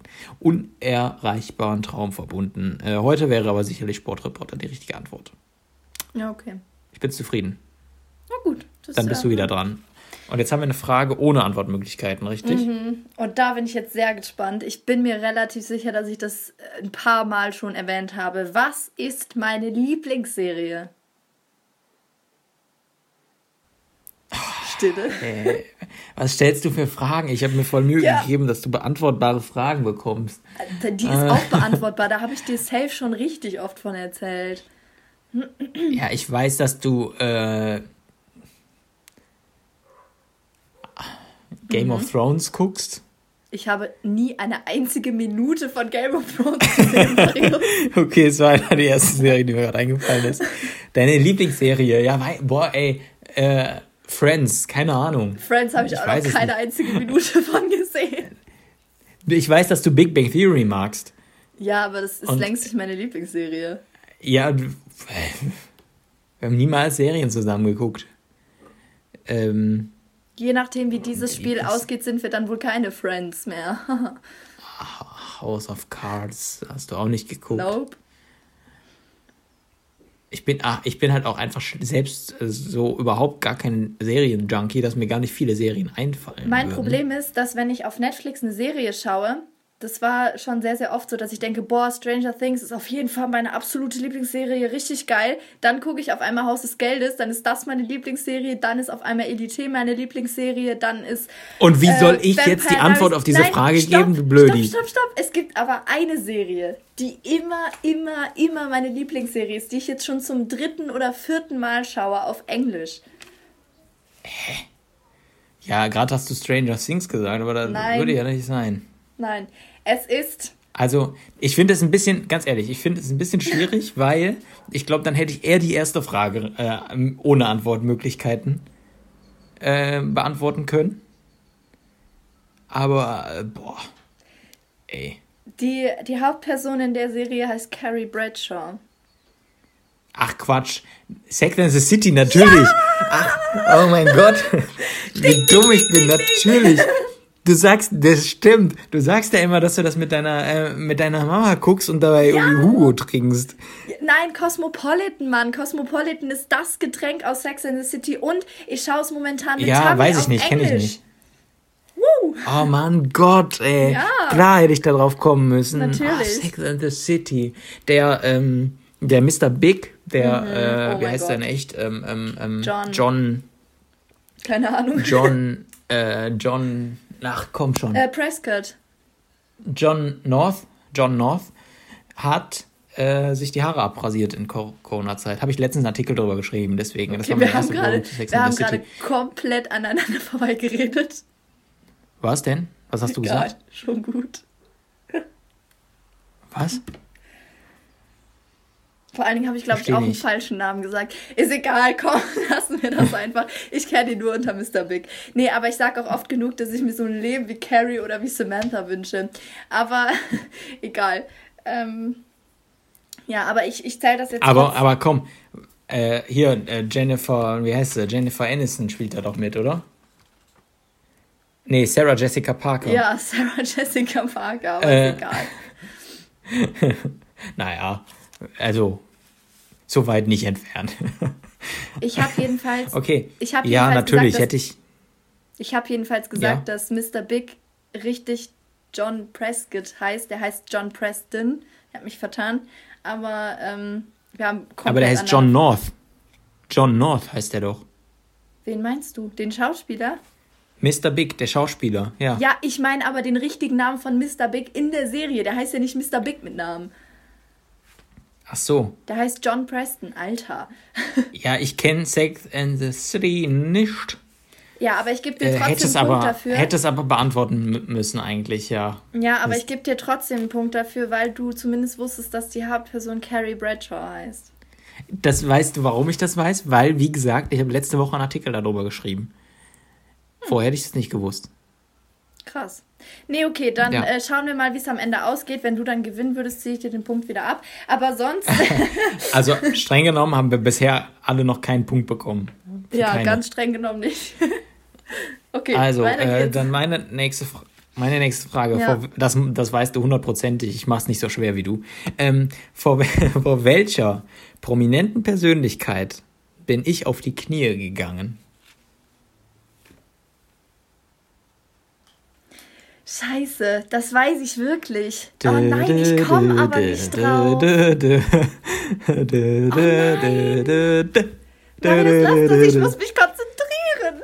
unerreichbaren Traum verbunden. Äh, heute wäre aber sicherlich Sportreporter die richtige Antwort. Ja, okay. Ich bin zufrieden. Na gut. Dann ist bist du wieder dran. Und jetzt haben wir eine Frage ohne Antwortmöglichkeiten, richtig? Mhm. Und da bin ich jetzt sehr gespannt. Ich bin mir relativ sicher, dass ich das äh, ein paar Mal schon erwähnt habe. Was ist meine Lieblingsserie? Stille. Äh, was stellst du für Fragen? Ich habe mir voll Mühe Ja. gegeben, dass du beantwortbare Fragen bekommst. Die ist Äh. auch beantwortbar. Da habe ich dir safe schon richtig oft von erzählt. Ja, ich weiß, dass du äh, Game Mhm. of Thrones guckst. Ich habe nie eine einzige Minute von Game of Thrones gesehen. Okay, es war einer die erste Serie, die mir gerade eingefallen ist. Deine Lieblingsserie, ja, boah, ey, äh, Friends, keine Ahnung. Friends habe ich, Ich auch noch keine einzige Minute von gesehen. Ich weiß, dass du Big Bang Theory magst. Ja, aber das ist Und- längst nicht meine Lieblingsserie. Ja, wir haben niemals Serien zusammen geguckt. Ähm, Je nachdem, wie dieses Die Spiel ausgeht, sind wir dann wohl keine Friends mehr. House of Cards hast du auch nicht geguckt. nope. Ich bin, ach, ich bin halt auch einfach selbst äh, so überhaupt gar kein Serienjunkie, dass mir gar nicht viele Serien einfallen. Mein würden. Problem ist, dass wenn ich auf Netflix eine Serie schaue, das war schon sehr, sehr oft so, dass ich denke, boah, Stranger Things ist auf jeden Fall meine absolute Lieblingsserie, richtig geil. Dann gucke ich auf einmal Haus des Geldes, dann ist das meine Lieblingsserie, dann ist auf einmal Elite meine Lieblingsserie, dann ist. Und wie äh, soll ich Vampire jetzt die Antwort auf diese Nein, Frage stopp, geben, du Blödi? Stopp, stopp, stopp. Es gibt aber eine Serie, die immer, immer, immer meine Lieblingsserie ist, die ich jetzt schon zum dritten oder vierten Mal schaue auf Englisch. Ja, gerade hast du Stranger Things gesagt, aber das Nein. würde ja nicht sein. Nein, es ist Also, ich finde es ein bisschen, ganz ehrlich, ich finde es ein bisschen schwierig, weil ich glaube, dann hätte ich eher die erste Frage äh, ohne Antwortmöglichkeiten äh, beantworten können. Aber, äh, boah, ey. Die, die Hauptperson in der Serie heißt Carrie Bradshaw. Ach Quatsch. Sex and the City, natürlich. Ach, oh mein Gott. Wie dumm ich bin, natürlich. Du sagst, das stimmt. Du sagst ja immer, dass du das mit deiner, äh, mit deiner Mama guckst und dabei irgendwie Hugo trinkst. Nein, Cosmopolitan, Mann. Cosmopolitan ist das Getränk aus Sex and the City und ich schaue es momentan mit Ja, Tammy weiß ich nicht, kenne ich nicht. Woo. Oh Mann, Gott, ey. Ja. Klar hätte ich da drauf kommen müssen. Natürlich. Ah, Sex and the City. Der, ähm, der Mr. Big, der, äh, Oh wie mein heißt Gott. der denn echt? Ähm, ähm, ähm, John. John, Keine Ahnung. John, äh, John, ach komm schon. Äh, Prescott. John North, John North hat äh, sich die Haare abrasiert in Co- Corona-Zeit. Habe ich letztens einen Artikel darüber geschrieben, deswegen. Okay, wir haben gerade komplett aneinander vorbeigeredet. Was denn? Was hast du Egal, gesagt? schon gut. Was? Vor allen Dingen habe ich, glaube ich, auch einen falschen Namen gesagt. Ist egal, komm, lassen wir das einfach. Ich kenne ihn nur unter Mr. Big. Nee, aber ich sage auch oft genug, dass ich mir so ein Leben wie Carrie oder wie Samantha wünsche. Aber egal. Ähm, ja, aber ich, ich zähle das jetzt. Aber, aber komm, äh, hier, äh, Jennifer, wie heißt sie? Jennifer Aniston spielt da doch mit, oder? Nee, Sarah Jessica Parker. Ja, Sarah Jessica Parker, aber äh, ist egal. naja, also so weit nicht entfernt. ich habe jedenfalls. Okay. Ich hab ja, natürlich gesagt, hätte ich. Ich habe jedenfalls gesagt, ja. dass Mr. Big richtig John Prescott heißt. Der heißt John Preston. Ich habe mich vertan. Aber ähm, wir haben Aber der heißt John North. John North heißt der doch. Wen meinst du? Den Schauspieler? Mr. Big, der Schauspieler, ja. Ja, ich meine aber den richtigen Namen von Mr. Big in der Serie. Der heißt ja nicht Mr. Big mit Namen. Ach so. Der heißt John Preston, Alter. ja, ich kenne Sex and the City nicht. Ja, aber ich gebe dir äh, trotzdem äh, einen Punkt aber, dafür. Hätte es aber beantworten müssen eigentlich, ja. Ja, aber das ich gebe dir trotzdem einen Punkt dafür, weil du zumindest wusstest, dass die Hauptperson Carrie Bradshaw heißt. Das weißt du, warum ich das weiß? Weil, wie gesagt, ich habe letzte Woche einen Artikel darüber geschrieben. Vorher hätte ich es nicht gewusst. Krass. Nee, okay, dann ja. äh, schauen wir mal, wie es am Ende ausgeht. Wenn du dann gewinnen würdest, ziehe ich dir den Punkt wieder ab. Aber sonst. also streng genommen haben wir bisher alle noch keinen Punkt bekommen. Ja, keine. ganz streng genommen nicht. okay, also äh, dann meine nächste Frage. Meine nächste Frage, ja. vor, das, das weißt du hundertprozentig, ich mache es nicht so schwer wie du. Ähm, vor, vor welcher prominenten Persönlichkeit bin ich auf die Knie gegangen? Scheiße, das weiß ich wirklich. Oh nein, ich komme aber nicht drauf. Oh nein. Das lass das, ich muss mich konzentrieren.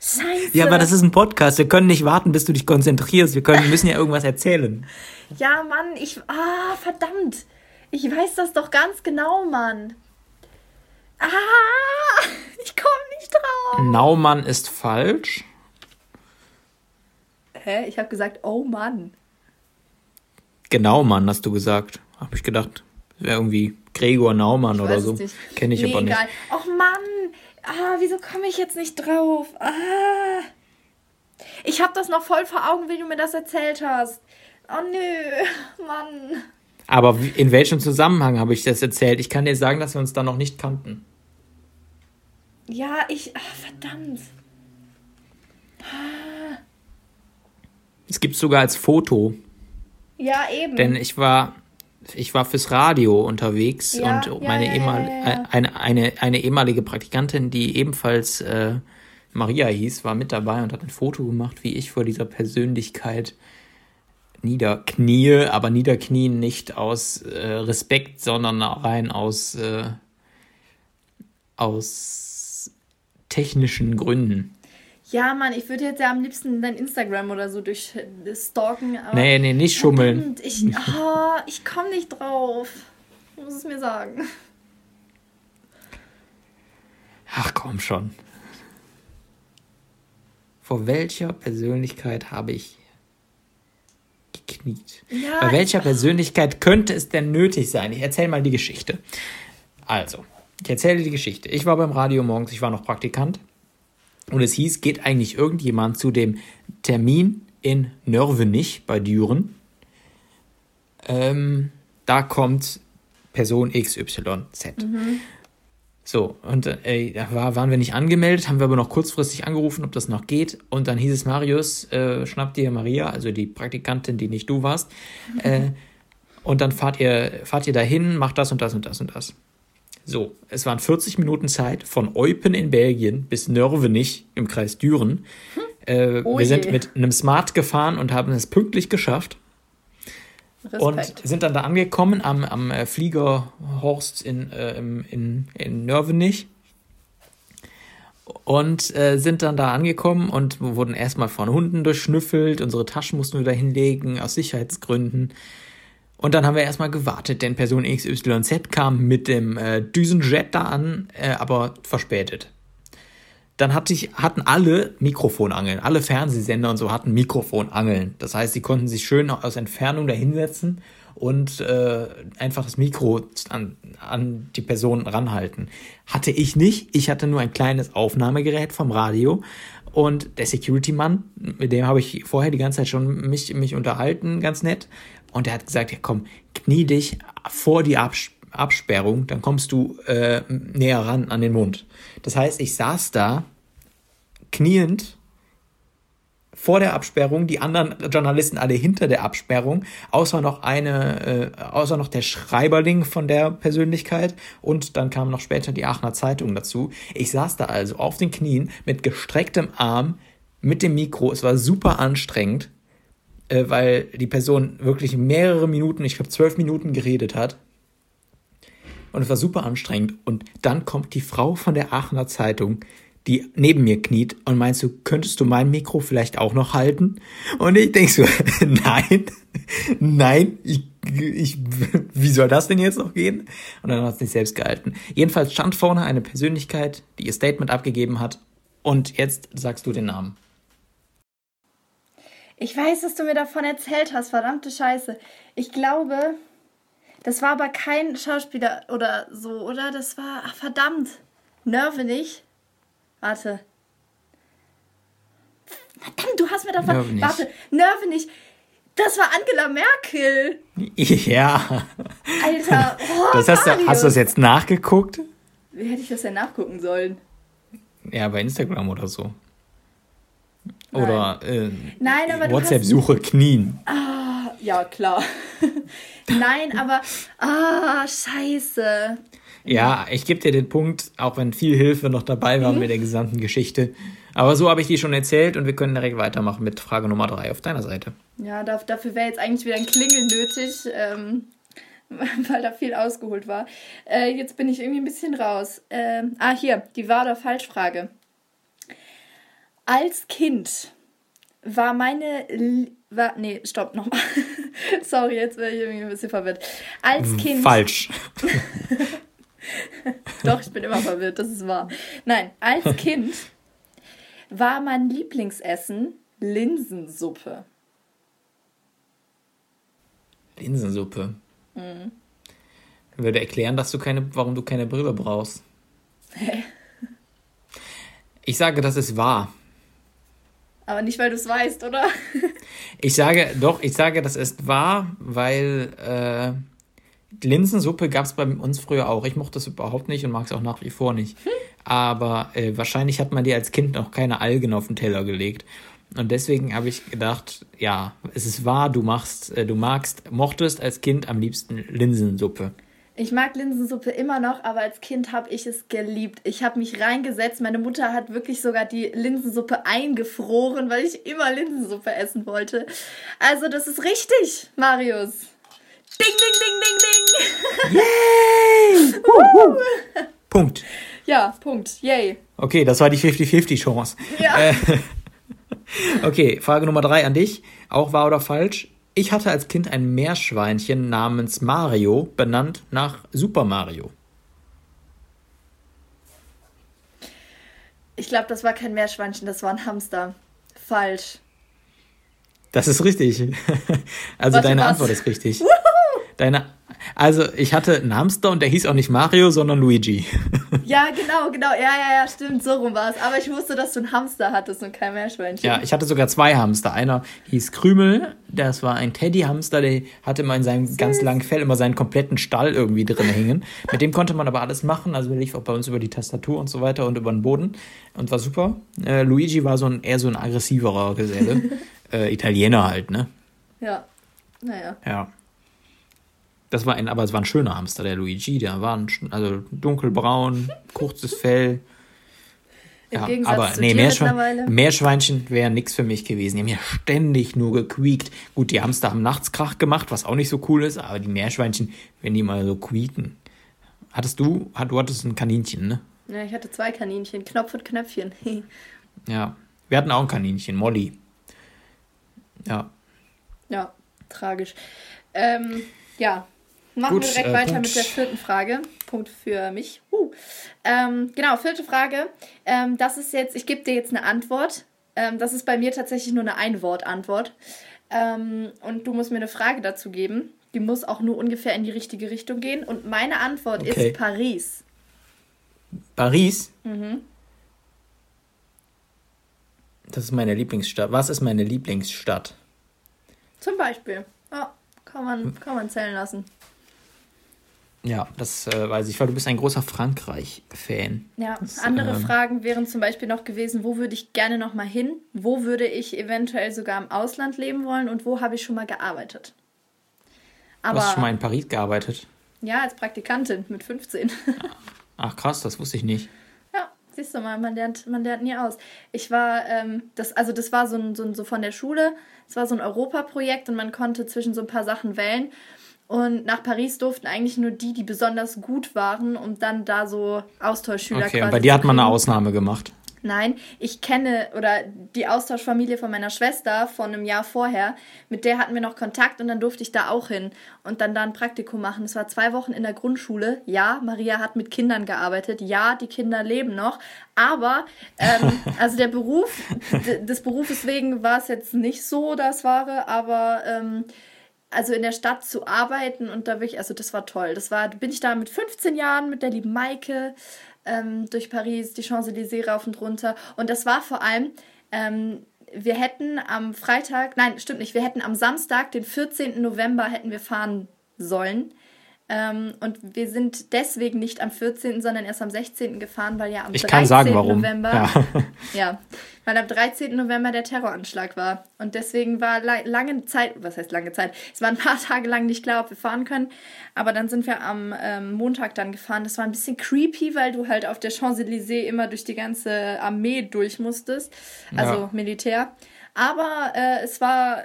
Scheiße. Ja, aber das ist ein Podcast. Wir können nicht warten, bis du dich konzentrierst. Wir können, müssen ja irgendwas erzählen. Ja, Mann, ich. Ah, verdammt. Ich weiß das doch ganz genau, Mann. Ah, ich komme nicht drauf. Naumann ist falsch. Hä? Ich habe gesagt, oh Mann. Genau, Mann, hast du gesagt. Habe ich gedacht, wäre irgendwie Gregor Naumann ich oder so. Kenne ich nee, aber egal. nicht. Och Mann, ah, wieso komme ich jetzt nicht drauf? Ah. Ich habe das noch voll vor Augen, wie du mir das erzählt hast. Oh nö, Mann. Aber in welchem Zusammenhang habe ich das erzählt? Ich kann dir sagen, dass wir uns da noch nicht kannten. Ja, ich. Ach, verdammt. Es gibt sogar als Foto. Ja, eben. Denn ich war, ich war fürs Radio unterwegs ja, und meine ja, ehemal ja, eine, eine, eine ehemalige Praktikantin, die ebenfalls äh, Maria hieß, war mit dabei und hat ein Foto gemacht, wie ich vor dieser Persönlichkeit niederknie, aber niederknien nicht aus äh, Respekt, sondern rein aus, äh, aus technischen Gründen. Ja, Mann, ich würde jetzt ja am liebsten dein Instagram oder so durchstalken. Aber nee, nee, nicht schummeln. Ich, oh, ich komme nicht drauf. Du musst es mir sagen. Ach komm schon. Vor welcher Persönlichkeit habe ich gekniet? Ja, Bei welcher Persönlichkeit könnte es denn nötig sein? Ich erzähle mal die Geschichte. Also, ich erzähle die Geschichte. Ich war beim Radio morgens, ich war noch Praktikant. Und es hieß, geht eigentlich irgendjemand zu dem Termin in Nörvenich bei Düren? Ähm, da kommt Person XYZ. Mhm. So, und äh, da war, waren wir nicht angemeldet, haben wir aber noch kurzfristig angerufen, ob das noch geht. Und dann hieß es, Marius, äh, schnapp dir Maria, also die Praktikantin, die nicht du warst. Mhm. Äh, und dann fahrt ihr, fahrt ihr dahin, macht das und das und das und das. So, es waren 40 Minuten Zeit von Eupen in Belgien bis Nörvenich im Kreis Düren. Hm. Äh, oh wir sind mit einem Smart gefahren und haben es pünktlich geschafft. Respekt. Und sind dann da angekommen am, am äh, Flieger Horst in, äh, in, in Nörvenich. Und äh, sind dann da angekommen und wurden erstmal von Hunden durchschnüffelt. Unsere Taschen mussten wir da hinlegen, aus Sicherheitsgründen. Und dann haben wir erstmal gewartet, denn Person XYZ kam mit dem äh, Düsenjet da an, äh, aber verspätet. Dann hatte ich, hatten alle Mikrofonangeln, alle Fernsehsender und so hatten Mikrofonangeln. Das heißt, sie konnten sich schön aus Entfernung da hinsetzen und äh, einfach das Mikro an, an die Person ranhalten. Hatte ich nicht. Ich hatte nur ein kleines Aufnahmegerät vom Radio. Und der Security-Mann, mit dem habe ich vorher die ganze Zeit schon mich, mich unterhalten, ganz nett. Und er hat gesagt, ja komm, knie dich vor die Abs Absperrung, dann kommst du äh, näher ran an den Mund. Das heißt, ich saß da kniend vor der Absperrung, die anderen Journalisten alle hinter der Absperrung, außer noch eine, äh, außer noch der Schreiberling von der Persönlichkeit und dann kam noch später die Aachener Zeitung dazu. Ich saß da also auf den Knien mit gestrecktem Arm mit dem Mikro. Es war super anstrengend, äh, weil die Person wirklich mehrere Minuten, ich glaube zwölf Minuten geredet hat. Und es war super anstrengend. Und dann kommt die Frau von der Aachener Zeitung, die neben mir kniet und meinst du, könntest du mein Mikro vielleicht auch noch halten? Und ich denk so, nein, nein, ich, ich, wie soll das denn jetzt noch gehen? Und dann hat es nicht selbst gehalten. Jedenfalls stand vorne eine Persönlichkeit, die ihr Statement abgegeben hat. Und jetzt sagst du den Namen. Ich weiß, dass du mir davon erzählt hast, verdammte Scheiße. Ich glaube, das war aber kein Schauspieler oder so, oder? Das war, ach, verdammt, Nerve nicht. Warte. Verdammt, du hast mir davon. Nerve nicht. Warte, Nerve nicht. Das war Angela Merkel. Ja. Alter, oh, das hast, du, hast du das jetzt nachgeguckt? Wie hätte ich das denn nachgucken sollen? Ja, bei Instagram oder so. Nein. Oder äh, WhatsApp-Suche knien. Ah, ja, klar. Nein, aber. Ah, scheiße. Ja, ich gebe dir den Punkt, auch wenn viel Hilfe noch dabei war mhm. mit der gesamten Geschichte. Aber so habe ich die schon erzählt und wir können direkt weitermachen mit Frage Nummer drei auf deiner Seite. Ja, dafür wäre jetzt eigentlich wieder ein Klingel nötig, ähm, weil da viel ausgeholt war. Äh, jetzt bin ich irgendwie ein bisschen raus. Ähm, ah, hier, die Wahr- oder Falschfrage. Als Kind war meine. war, nee, stopp, nochmal. Sorry, jetzt wäre ich irgendwie ein bisschen verwirrt. Als hm, Kind. Falsch. Doch, ich bin immer verwirrt, das ist wahr. Nein, als Kind war mein Lieblingsessen Linsensuppe. Linsensuppe. Mhm. Würde erklären, dass du keine, warum du keine Brille brauchst. Hä? Ich sage, das ist wahr. Aber nicht, weil du es weißt, oder? ich sage, doch, ich sage, das ist wahr, weil äh, Linsensuppe gab es bei uns früher auch. Ich mochte das überhaupt nicht und mag es auch nach wie vor nicht. Hm. Aber äh, wahrscheinlich hat man dir als Kind noch keine Algen auf den Teller gelegt. Und deswegen habe ich gedacht, ja, es ist wahr, du machst, äh, du magst, mochtest als Kind am liebsten Linsensuppe. Ich mag Linsensuppe immer noch, aber als Kind habe ich es geliebt. Ich habe mich reingesetzt. Meine Mutter hat wirklich sogar die Linsensuppe eingefroren, weil ich immer Linsensuppe essen wollte. Also das ist richtig, Marius. Ding, ding, ding, ding, ding. Yay! Punkt. Ja, Punkt. Yay. Okay, das war die 50-50-Chance. Ja. Äh, okay, Frage Nummer drei an dich. Auch wahr oder falsch? Ich hatte als Kind ein Meerschweinchen namens Mario, benannt nach Super Mario. Ich glaube, das war kein Meerschweinchen, das war ein Hamster. Falsch. Das ist richtig. Also Warte, deine was? Antwort ist richtig. Deine, also ich hatte einen Hamster und der hieß auch nicht Mario, sondern Luigi. Ja, genau, genau. Ja, ja, ja, stimmt. So rum war es. Aber ich wusste, dass du einen Hamster hattest und kein Meerschweinchen. Ja, ich hatte sogar zwei Hamster. Einer hieß Krümel, das war ein Teddy-Hamster, der hatte immer in seinem Süß. ganz langen Fell immer seinen kompletten Stall irgendwie drin hängen. Mit dem konnte man aber alles machen. Also der lief auch bei uns über die Tastatur und so weiter und über den Boden und war super. Äh, Luigi war so ein eher so ein aggressiverer Geselle. äh, Italiener halt, ne? Ja. Naja. Ja. Das war ein, aber es war ein schöner Hamster, der Luigi. Der war ein, also dunkelbraun, kurzes Fell. Im ja, Gegensatz aber nee, Meerschwein, Meerschweinchen wäre nichts für mich gewesen. Die haben ja ständig nur gequiekt. Gut, die Hamster haben nachts Krach gemacht, was auch nicht so cool ist, aber die Meerschweinchen, wenn die mal so quieken. Hattest du, du hattest ein Kaninchen, ne? Ja, ich hatte zwei Kaninchen, Knopf und Knöpfchen. ja, wir hatten auch ein Kaninchen, Molly. Ja. Ja, tragisch. Ähm, ja, Machen Gut, wir direkt äh, weiter Punkt. mit der vierten Frage. Punkt für mich. Uh. Ähm, genau, vierte Frage. Ähm, das ist jetzt, ich gebe dir jetzt eine Antwort. Ähm, das ist bei mir tatsächlich nur eine Ein-Wort-Antwort. Ähm, und du musst mir eine Frage dazu geben. Die muss auch nur ungefähr in die richtige Richtung gehen. Und meine Antwort okay. ist Paris. Paris? Mhm. Das ist meine Lieblingsstadt. Was ist meine Lieblingsstadt? Zum Beispiel. Ja, kann man, kann man zählen lassen. Ja, das äh, weiß ich, weil du bist ein großer Frankreich-Fan. Ja, das, andere ähm, Fragen wären zum Beispiel noch gewesen, wo würde ich gerne noch mal hin? Wo würde ich eventuell sogar im Ausland leben wollen? Und wo habe ich schon mal gearbeitet? Aber, du hast schon mal in Paris gearbeitet? Ja, als Praktikantin mit 15. Ach krass, das wusste ich nicht. Ja, siehst du mal, man lernt, man lernt nie aus. Ich war, ähm, das, also das war so, ein, so, ein, so von der Schule, es war so ein Europaprojekt und man konnte zwischen so ein paar Sachen wählen. Und nach Paris durften eigentlich nur die, die besonders gut waren, um dann da so Austauschschüler Okay, und bei dir hat man eine Ausnahme gemacht. Nein, ich kenne oder die Austauschfamilie von meiner Schwester von einem Jahr vorher, mit der hatten wir noch Kontakt und dann durfte ich da auch hin und dann da ein Praktikum machen. Es war zwei Wochen in der Grundschule. Ja, Maria hat mit Kindern gearbeitet. Ja, die Kinder leben noch. Aber, ähm, also der Beruf, des Berufes wegen war es jetzt nicht so das Wahre, aber ähm, also in der Stadt zu arbeiten und da wirklich, also das war toll. Das war, bin ich da mit 15 Jahren mit der lieben Maike ähm, durch Paris, die Champs-Élysées rauf und runter. Und das war vor allem, ähm, wir hätten am Freitag, nein, stimmt nicht, wir hätten am Samstag, den 14. November, hätten wir fahren sollen. Ähm, und wir sind deswegen nicht am 14., sondern erst am 16. gefahren, weil ja am ich 13. Sagen, November. Ja. ja. weil am 13. November der Terroranschlag war. Und deswegen war lange Zeit, was heißt lange Zeit? Es war ein paar Tage lang nicht klar, ob wir fahren können. Aber dann sind wir am ähm, Montag dann gefahren. Das war ein bisschen creepy, weil du halt auf der Champs-Élysées immer durch die ganze Armee durch musstest. Also ja. Militär. Aber äh, es war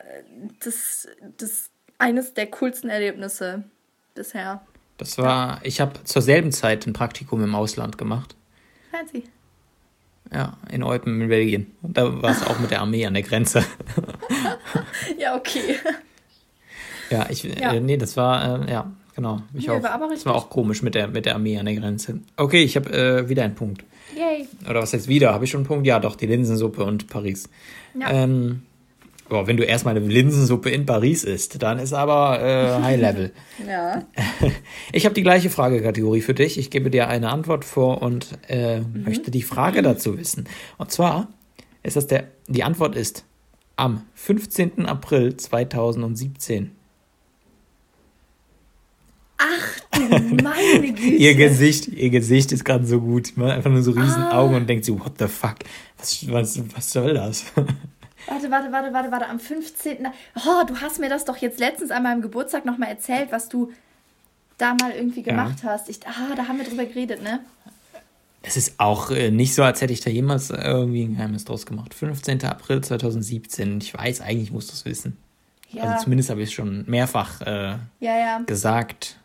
das, das eines der coolsten Erlebnisse bisher. Das war, ich habe zur selben Zeit ein Praktikum im Ausland gemacht. Fancy. Ja, in Eupen in Belgien. Und da war es auch mit der Armee an der Grenze. ja, okay. Ja, ich, ja. Äh, nee, das war, äh, ja, genau. Ich nee, auch, war das war auch komisch mit der, mit der Armee an der Grenze. Okay, ich habe äh, wieder einen Punkt. Yay. Oder was heißt wieder? Habe ich schon einen Punkt? Ja, doch, die Linsensuppe und Paris. Ja. Ähm, Boah, wenn du erstmal eine Linsensuppe in Paris isst, dann ist aber äh, High Level. ja. Ich habe die gleiche Fragekategorie für dich. Ich gebe dir eine Antwort vor und äh, mhm. möchte die Frage dazu wissen. Und zwar ist das der, die Antwort ist am 15. April 2017. Ach du meine Güte. ihr Gesicht, ihr Gesicht ist gerade so gut. Man hat einfach nur so riesen ah. Augen und denkt so, what the fuck? Was, was, was soll das? Warte, warte, warte, warte, warte. Am 15. Oh, du hast mir das doch jetzt letztens an meinem Geburtstag nochmal erzählt, was du da mal irgendwie gemacht ja. hast. Ich, ah, da haben wir drüber geredet, ne? Es ist auch äh, nicht so, als hätte ich da jemals irgendwie ein Geheimnis draus gemacht. 15. April 2017. Ich weiß, eigentlich musst du es wissen. Ja. Also zumindest habe ich es schon mehrfach äh, ja, ja. gesagt.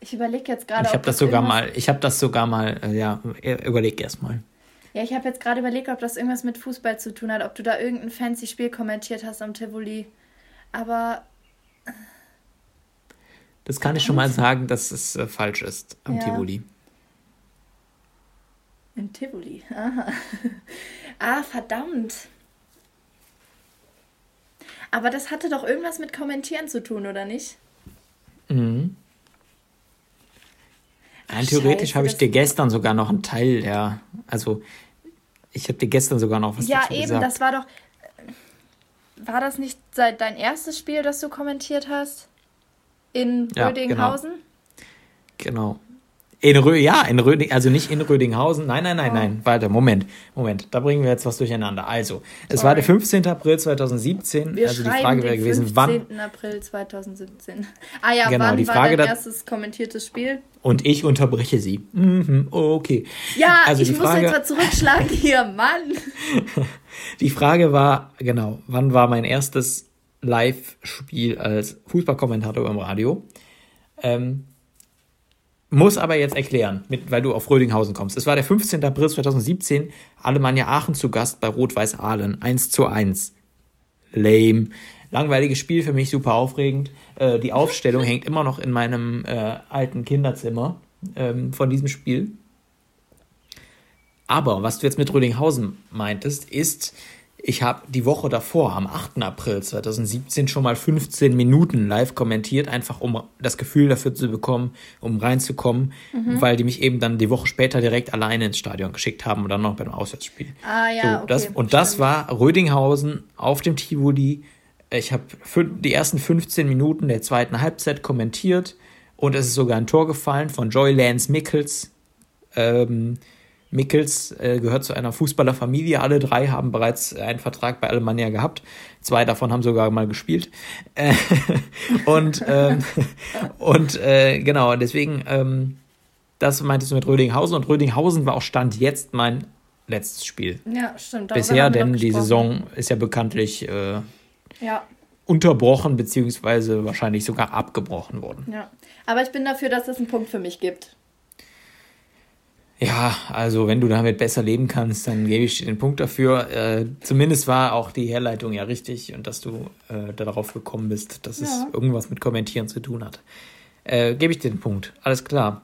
Ich überlege jetzt gerade. Ich habe das sogar mal, ich habe das sogar mal, äh, ja, überleg erst mal. Ja, ich habe jetzt gerade überlegt, ob das irgendwas mit Fußball zu tun hat, ob du da irgendein fancy Spiel kommentiert hast am Tivoli. Aber. Das kann ich schon mal sagen, dass es äh, falsch ist am ja. Tivoli. Im Tivoli, aha. ah, verdammt. Aber das hatte doch irgendwas mit Kommentieren zu tun, oder nicht? Mhm. Rein theoretisch habe ich dir gestern sogar noch einen Teil, ja. Also, ich habe dir gestern sogar noch was ja, dazu gesagt. Ja, eben, das war doch. War das nicht dein erstes Spiel, das du kommentiert hast? In ja, Rödinghausen? Genau. genau. In Rö ja, in Röding, also nicht in Rödinghausen. Nein, nein, nein, oh. nein. Warte, Moment, Moment. Da bringen wir jetzt was durcheinander. Also, es Sorry. war der 15. April 2017. Wir also die Frage wäre gewesen, 15. wann. 15. April 2017. Ah ja, genau, wann die Frage war dein erstes kommentiertes Spiel? Und ich unterbreche sie. Mhm, okay. Ja, also ich muss Frage, jetzt mal zurückschlagen hier, Mann. die Frage war, genau, wann war mein erstes Live-Spiel als Fußballkommentator im Radio? Ähm, muss aber jetzt erklären, mit, weil du auf Rödinghausen kommst. Es war der 15. April 2017, Alemannia Aachen zu Gast bei Rot-Weiß Aalen. 1 zu 1. Lame. Langweiliges Spiel für mich, super aufregend. Äh, die Aufstellung hängt immer noch in meinem äh, alten Kinderzimmer ähm, von diesem Spiel. Aber was du jetzt mit Rödinghausen meintest, ist, ich habe die Woche davor, am 8. April 2017, schon mal 15 Minuten live kommentiert, einfach um das Gefühl dafür zu bekommen, um reinzukommen, mhm. weil die mich eben dann die Woche später direkt alleine ins Stadion geschickt haben und dann noch beim Auswärtsspiel. Ah ja, so, okay, das, Und das war Rödinghausen auf dem Tivoli. Ich habe die ersten 15 Minuten der zweiten Halbzeit kommentiert und es ist sogar ein Tor gefallen von Joy Lance Mickels. Ähm, Mickels äh, gehört zu einer Fußballerfamilie. Alle drei haben bereits einen Vertrag bei Alemannia gehabt. Zwei davon haben sogar mal gespielt. Äh, und ähm, und äh, genau, deswegen, ähm, das meintest du mit Rödinghausen. Und Rödinghausen war auch Stand jetzt mein letztes Spiel. Ja, stimmt. Bisher, denn die Saison ist ja bekanntlich äh, ja. unterbrochen, beziehungsweise wahrscheinlich sogar abgebrochen worden. Ja, aber ich bin dafür, dass es einen Punkt für mich gibt. Ja, also wenn du damit besser leben kannst, dann gebe ich dir den Punkt dafür. Äh, zumindest war auch die Herleitung ja richtig und dass du äh, darauf gekommen bist, dass ja. es irgendwas mit Kommentieren zu tun hat. Äh, gebe ich dir den Punkt. Alles klar.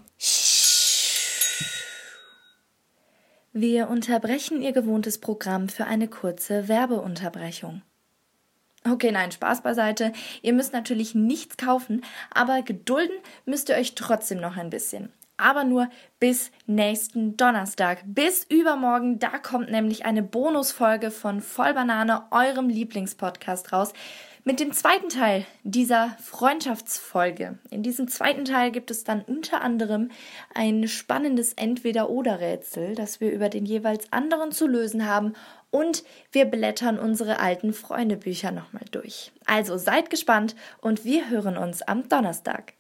Wir unterbrechen Ihr gewohntes Programm für eine kurze Werbeunterbrechung. Okay, nein, Spaß beiseite. Ihr müsst natürlich nichts kaufen, aber gedulden müsst ihr euch trotzdem noch ein bisschen aber nur bis nächsten Donnerstag. Bis übermorgen, da kommt nämlich eine Bonusfolge von Vollbanane, eurem Lieblingspodcast raus. Mit dem zweiten Teil dieser Freundschaftsfolge. In diesem zweiten Teil gibt es dann unter anderem ein spannendes Entweder-Oder-Rätsel, das wir über den jeweils anderen zu lösen haben. Und wir blättern unsere alten Freundebücher nochmal durch. Also seid gespannt und wir hören uns am Donnerstag.